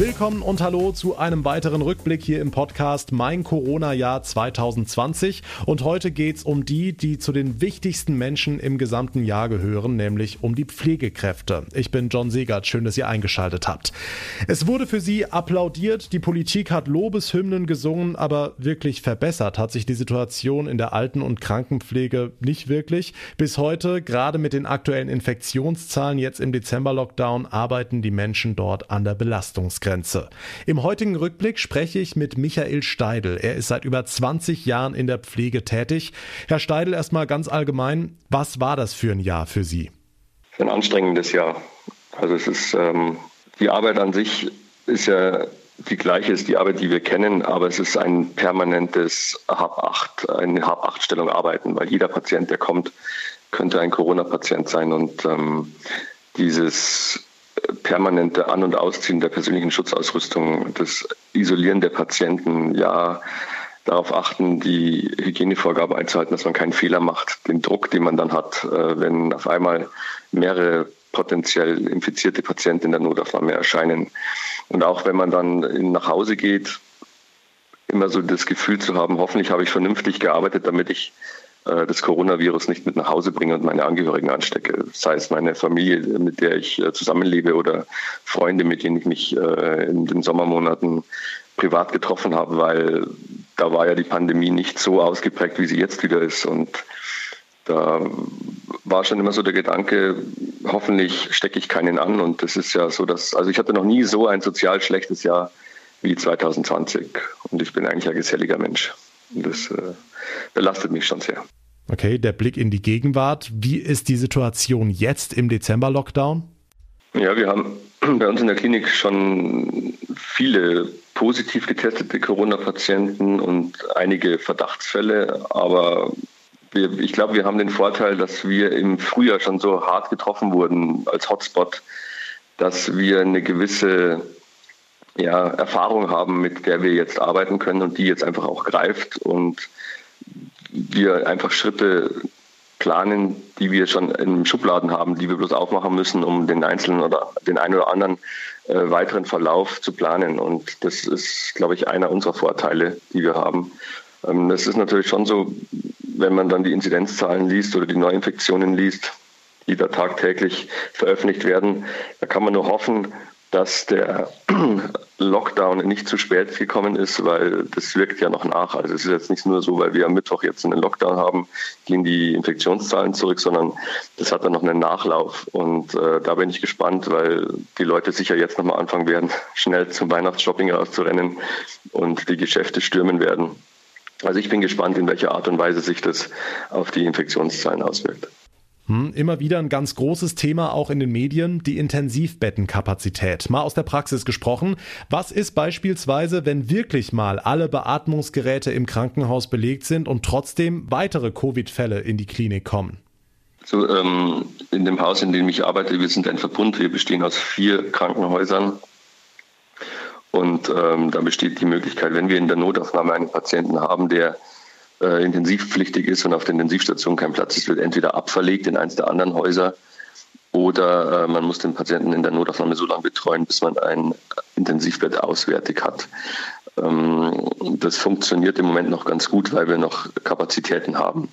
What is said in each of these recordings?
Willkommen und hallo zu einem weiteren Rückblick hier im Podcast Mein Corona-Jahr 2020. Und heute geht's um die, die zu den wichtigsten Menschen im gesamten Jahr gehören, nämlich um die Pflegekräfte. Ich bin John Segert, schön, dass ihr eingeschaltet habt. Es wurde für sie applaudiert, die Politik hat Lobeshymnen gesungen, aber wirklich verbessert hat sich die Situation in der Alten- und Krankenpflege nicht wirklich. Bis heute, gerade mit den aktuellen Infektionszahlen jetzt im Dezember-Lockdown, arbeiten die Menschen dort an der Belastungsgrenze. Schmerzgrenze. Im heutigen Rückblick spreche ich mit Michael Steidel. Er ist seit über 20 Jahren in der Pflege tätig. Herr Steidel, erstmal ganz allgemein, was war das für ein Jahr für Sie? Ein anstrengendes Jahr. Also es ist ähm, die Arbeit an sich ist ja die gleiche ist die Arbeit, die wir kennen, aber es ist ein permanentes Hab-Acht, eine Hab-Acht-Stellung arbeiten, weil jeder Patient, der kommt, könnte ein Corona-Patient sein und ähm, dieses permanente An- und Ausziehen der persönlichen Schutzausrüstung, das Isolieren der Patienten, ja, darauf achten, die Hygienevorgaben einzuhalten, dass man keinen Fehler macht, den Druck, den man dann hat, äh, wenn auf einmal mehrere potenziell infizierte Patienten in der Notaufnahme erscheinen. Und auch wenn man dann nach Hause geht, immer so das Gefühl zu haben, hoffentlich habe ich vernünftig gearbeitet, damit ich äh, das Coronavirus nicht mit nach Hause bringe und meine Angehörigen anstecke. Sei es meine Familie, mit der ich äh, zusammenlebe oder Freunde, mit denen ich mich äh, in den Sommermonaten privat getroffen habe, weil da war ja die Pandemie nicht so ausgeprägt, wie sie jetzt wieder ist. Und da war schon immer so der Gedanke, hoffentlich stecke ich keinen an. Und das ist ja so, dass, also ich hatte noch nie so ein sozial schlechtes Jahr wie 2020. Und ich bin eigentlich ein geselliger Mensch. Das äh, belastet mich schon sehr. Okay, der Blick in die Gegenwart. Wie ist die Situation jetzt im Dezember-Lockdown? Ja, wir haben bei uns in der Klinik schon viele positiv getestete Corona-Patienten und einige Verdachtsfälle, aber wir, ich glaube, wir haben den Vorteil, dass wir im Frühjahr schon so hart getroffen wurden als Hotspot, dass wir eine gewisse ja, Erfahrung haben, mit der wir jetzt arbeiten können und die jetzt einfach auch greift und wir einfach Schritte planen, die wir schon im Schubladen haben, die wir bloß aufmachen müssen, um den einzelnen oder den einen oder anderen äh, weiteren Verlauf zu planen. Und das ist, glaube ich, einer unserer Vorteile, die wir haben. Ähm, das ist natürlich schon so, wenn man dann die Inzidenzzahlen liest oder die Neuinfektionen liest, die da tagtäglich veröffentlicht werden, da kann man nur hoffen, dass der Lockdown nicht zu spät gekommen ist, weil das wirkt ja noch nach. Also es ist jetzt nicht nur so, weil wir am Mittwoch jetzt einen Lockdown haben, gehen die Infektionszahlen zurück, sondern das hat dann noch einen Nachlauf. Und äh, da bin ich gespannt, weil die Leute sicher jetzt nochmal anfangen werden, schnell zum Weihnachtsshopping rauszurennen und die Geschäfte stürmen werden. Also ich bin gespannt, in welcher Art und Weise sich das auf die Infektionszahlen auswirkt. Hm, immer wieder ein ganz großes Thema auch in den Medien, die Intensivbettenkapazität. Mal aus der Praxis gesprochen. Was ist beispielsweise, wenn wirklich mal alle Beatmungsgeräte im Krankenhaus belegt sind und trotzdem weitere Covid-Fälle in die Klinik kommen? So, ähm, in dem Haus, in dem ich arbeite, wir sind ein Verbund. Wir bestehen aus vier Krankenhäusern. Und ähm, da besteht die Möglichkeit, wenn wir in der Notaufnahme einen Patienten haben, der äh, intensivpflichtig ist und auf der Intensivstation kein Platz ist, wird entweder abverlegt in eins der anderen Häuser oder äh, man muss den Patienten in der Notaufnahme so lange betreuen, bis man ein Intensivbett auswärtig hat. Ähm, das funktioniert im Moment noch ganz gut, weil wir noch Kapazitäten haben.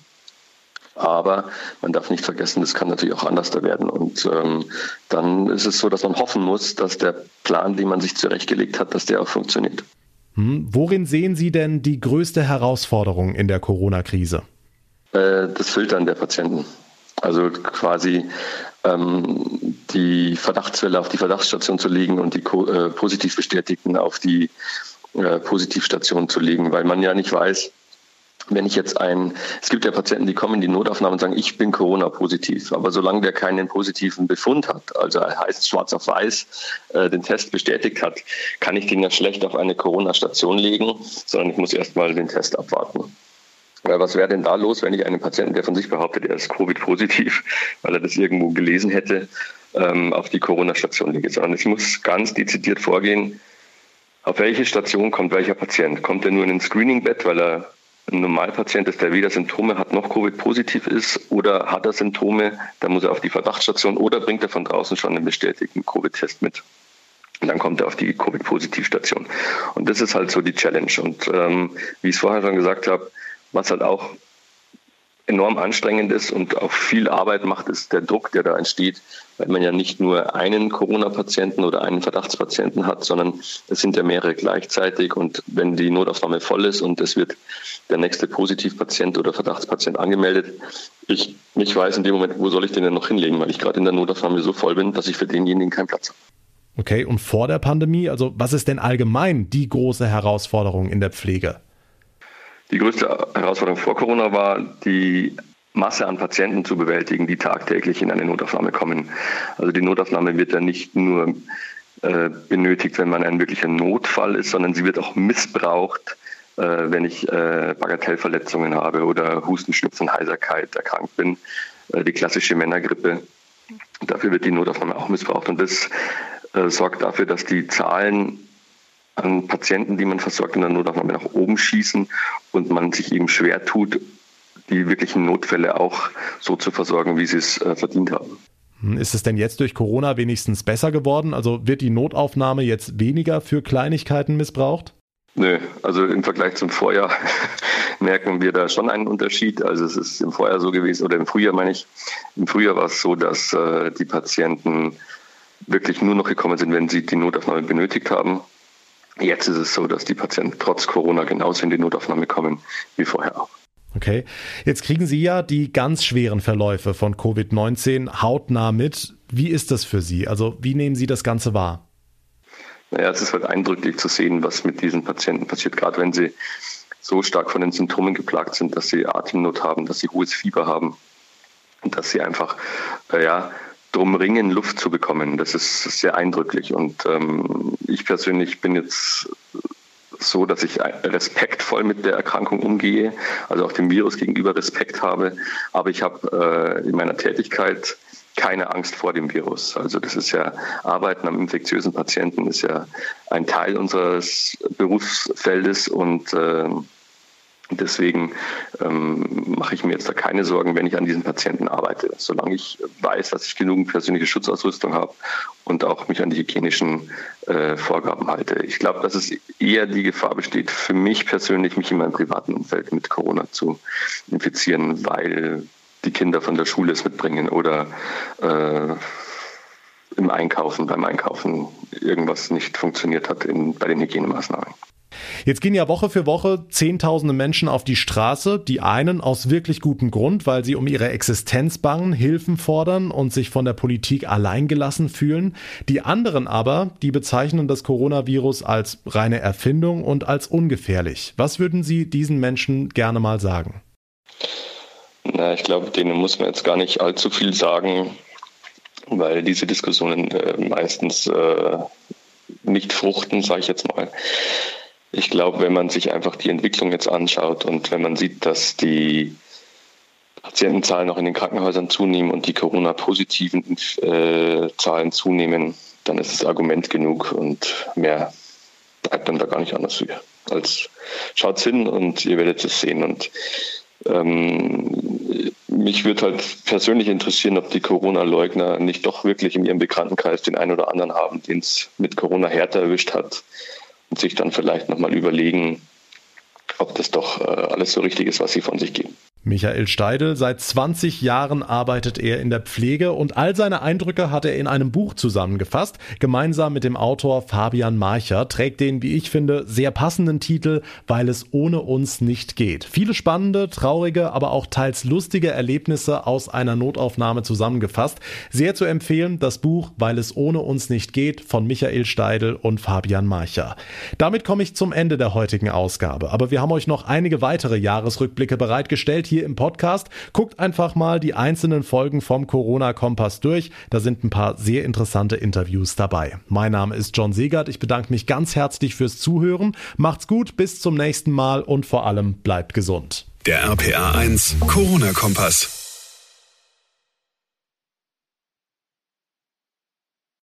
Aber man darf nicht vergessen, das kann natürlich auch anders da werden. Und ähm, dann ist es so, dass man hoffen muss, dass der Plan, den man sich zurechtgelegt hat, dass der auch funktioniert. Hm, worin sehen Sie denn die größte Herausforderung in der Corona-Krise? Äh, das Filtern der Patienten. Also quasi ähm, die Verdachtsfälle auf die Verdachtsstation zu legen und die äh, positiv Bestätigten auf die äh, Positivstation zu legen, weil man ja nicht weiß, wenn ich jetzt ein, es gibt ja Patienten, die kommen in die Notaufnahme und sagen, ich bin Corona-positiv. Aber solange der keinen positiven Befund hat, also heißt schwarz auf weiß, äh, den Test bestätigt hat, kann ich den ja schlecht auf eine Corona-Station legen, sondern ich muss erstmal den Test abwarten. Weil was wäre denn da los, wenn ich einen Patienten, der von sich behauptet, er ist Covid-positiv, weil er das irgendwo gelesen hätte, ähm, auf die Corona-Station lege? Sondern ich muss ganz dezidiert vorgehen, auf welche Station kommt welcher Patient? Kommt er nur in ein Screening-Bett, weil er ein Normalpatient ist, der weder Symptome hat noch Covid-positiv ist oder hat er Symptome, dann muss er auf die Verdachtsstation oder bringt er von draußen schon einen bestätigten Covid-Test mit. Und dann kommt er auf die Covid-Positivstation. Und das ist halt so die Challenge. Und ähm, wie ich es vorher schon gesagt habe, was halt auch enorm anstrengend ist und auch viel Arbeit macht, ist der Druck, der da entsteht, weil man ja nicht nur einen Corona-Patienten oder einen Verdachtspatienten hat, sondern es sind ja mehrere gleichzeitig. Und wenn die Notaufnahme voll ist und es wird der nächste Positivpatient oder Verdachtspatient angemeldet, ich mich weiß in dem Moment, wo soll ich den denn noch hinlegen, weil ich gerade in der Notaufnahme so voll bin, dass ich für denjenigen keinen Platz habe. Okay, und vor der Pandemie, also was ist denn allgemein die große Herausforderung in der Pflege? Die größte Herausforderung vor Corona war, die Masse an Patienten zu bewältigen, die tagtäglich in eine Notaufnahme kommen. Also die Notaufnahme wird ja nicht nur äh, benötigt, wenn man ein wirklicher Notfall ist, sondern sie wird auch missbraucht, äh, wenn ich äh, Bagatellverletzungen habe oder Husten, Schnupfen, Heiserkeit erkrankt bin. Die klassische Männergrippe. Dafür wird die Notaufnahme auch missbraucht. Und das sorgt dafür, dass die Zahlen an Patienten, die man versorgt in der Notaufnahme nach oben schießen und man sich eben schwer tut, die wirklichen Notfälle auch so zu versorgen, wie sie es äh, verdient haben. Ist es denn jetzt durch Corona wenigstens besser geworden? Also wird die Notaufnahme jetzt weniger für Kleinigkeiten missbraucht? Nö, also im Vergleich zum Vorjahr merken wir da schon einen Unterschied. Also es ist im Vorjahr so gewesen, oder im Frühjahr meine ich, im Frühjahr war es so, dass äh, die Patienten wirklich nur noch gekommen sind, wenn sie die Notaufnahme benötigt haben. Jetzt ist es so, dass die Patienten trotz Corona genauso in die Notaufnahme kommen wie vorher auch. Okay, jetzt kriegen Sie ja die ganz schweren Verläufe von Covid-19 hautnah mit. Wie ist das für Sie? Also wie nehmen Sie das Ganze wahr? Naja, es ist halt eindrücklich zu sehen, was mit diesen Patienten passiert, gerade wenn sie so stark von den Symptomen geplagt sind, dass sie Atemnot haben, dass sie hohes Fieber haben dass sie einfach, äh, ja, drum ringen, Luft zu bekommen. Das ist sehr eindrücklich. Und ähm, ich persönlich bin jetzt so, dass ich respektvoll mit der Erkrankung umgehe, also auch dem Virus gegenüber Respekt habe. Aber ich habe äh, in meiner Tätigkeit keine Angst vor dem Virus. Also das ist ja Arbeiten am infektiösen Patienten ist ja ein Teil unseres Berufsfeldes und äh, Deswegen ähm, mache ich mir jetzt da keine Sorgen, wenn ich an diesen Patienten arbeite. Solange ich weiß, dass ich genügend persönliche Schutzausrüstung habe und auch mich an die hygienischen äh, Vorgaben halte. Ich glaube, dass es eher die Gefahr besteht, für mich persönlich, mich in meinem privaten Umfeld mit Corona zu infizieren, weil die Kinder von der Schule es mitbringen oder äh, im Einkaufen, beim Einkaufen irgendwas nicht funktioniert hat in, bei den Hygienemaßnahmen. Jetzt gehen ja Woche für Woche Zehntausende Menschen auf die Straße, die einen aus wirklich gutem Grund, weil sie um ihre Existenz bangen, Hilfen fordern und sich von der Politik alleingelassen fühlen. Die anderen aber, die bezeichnen das Coronavirus als reine Erfindung und als ungefährlich. Was würden Sie diesen Menschen gerne mal sagen? Na, ich glaube, denen muss man jetzt gar nicht allzu viel sagen, weil diese Diskussionen äh, meistens äh, nicht fruchten, sage ich jetzt mal. Ich glaube, wenn man sich einfach die Entwicklung jetzt anschaut und wenn man sieht, dass die Patientenzahlen auch in den Krankenhäusern zunehmen und die Corona-positiven äh, Zahlen zunehmen, dann ist es Argument genug und mehr bleibt dann da gar nicht anders für. Als schaut's hin und ihr werdet es sehen. Und ähm, mich würde halt persönlich interessieren, ob die Corona-Leugner nicht doch wirklich in ihrem Bekanntenkreis den einen oder anderen haben, den es mit Corona härter erwischt hat und sich dann vielleicht nochmal überlegen, ob das doch äh, alles so richtig ist, was sie von sich geben. Michael Steidel, seit 20 Jahren arbeitet er in der Pflege und all seine Eindrücke hat er in einem Buch zusammengefasst. Gemeinsam mit dem Autor Fabian Marcher trägt den, wie ich finde, sehr passenden Titel, weil es ohne uns nicht geht. Viele spannende, traurige, aber auch teils lustige Erlebnisse aus einer Notaufnahme zusammengefasst. Sehr zu empfehlen, das Buch Weil es ohne uns nicht geht von Michael Steidel und Fabian Marcher. Damit komme ich zum Ende der heutigen Ausgabe, aber wir haben euch noch einige weitere Jahresrückblicke bereitgestellt hier im Podcast. Guckt einfach mal die einzelnen Folgen vom Corona-Kompass durch. Da sind ein paar sehr interessante Interviews dabei. Mein Name ist John Segert. Ich bedanke mich ganz herzlich fürs Zuhören. Macht's gut, bis zum nächsten Mal und vor allem bleibt gesund. Der RPA 1 Corona-Kompass.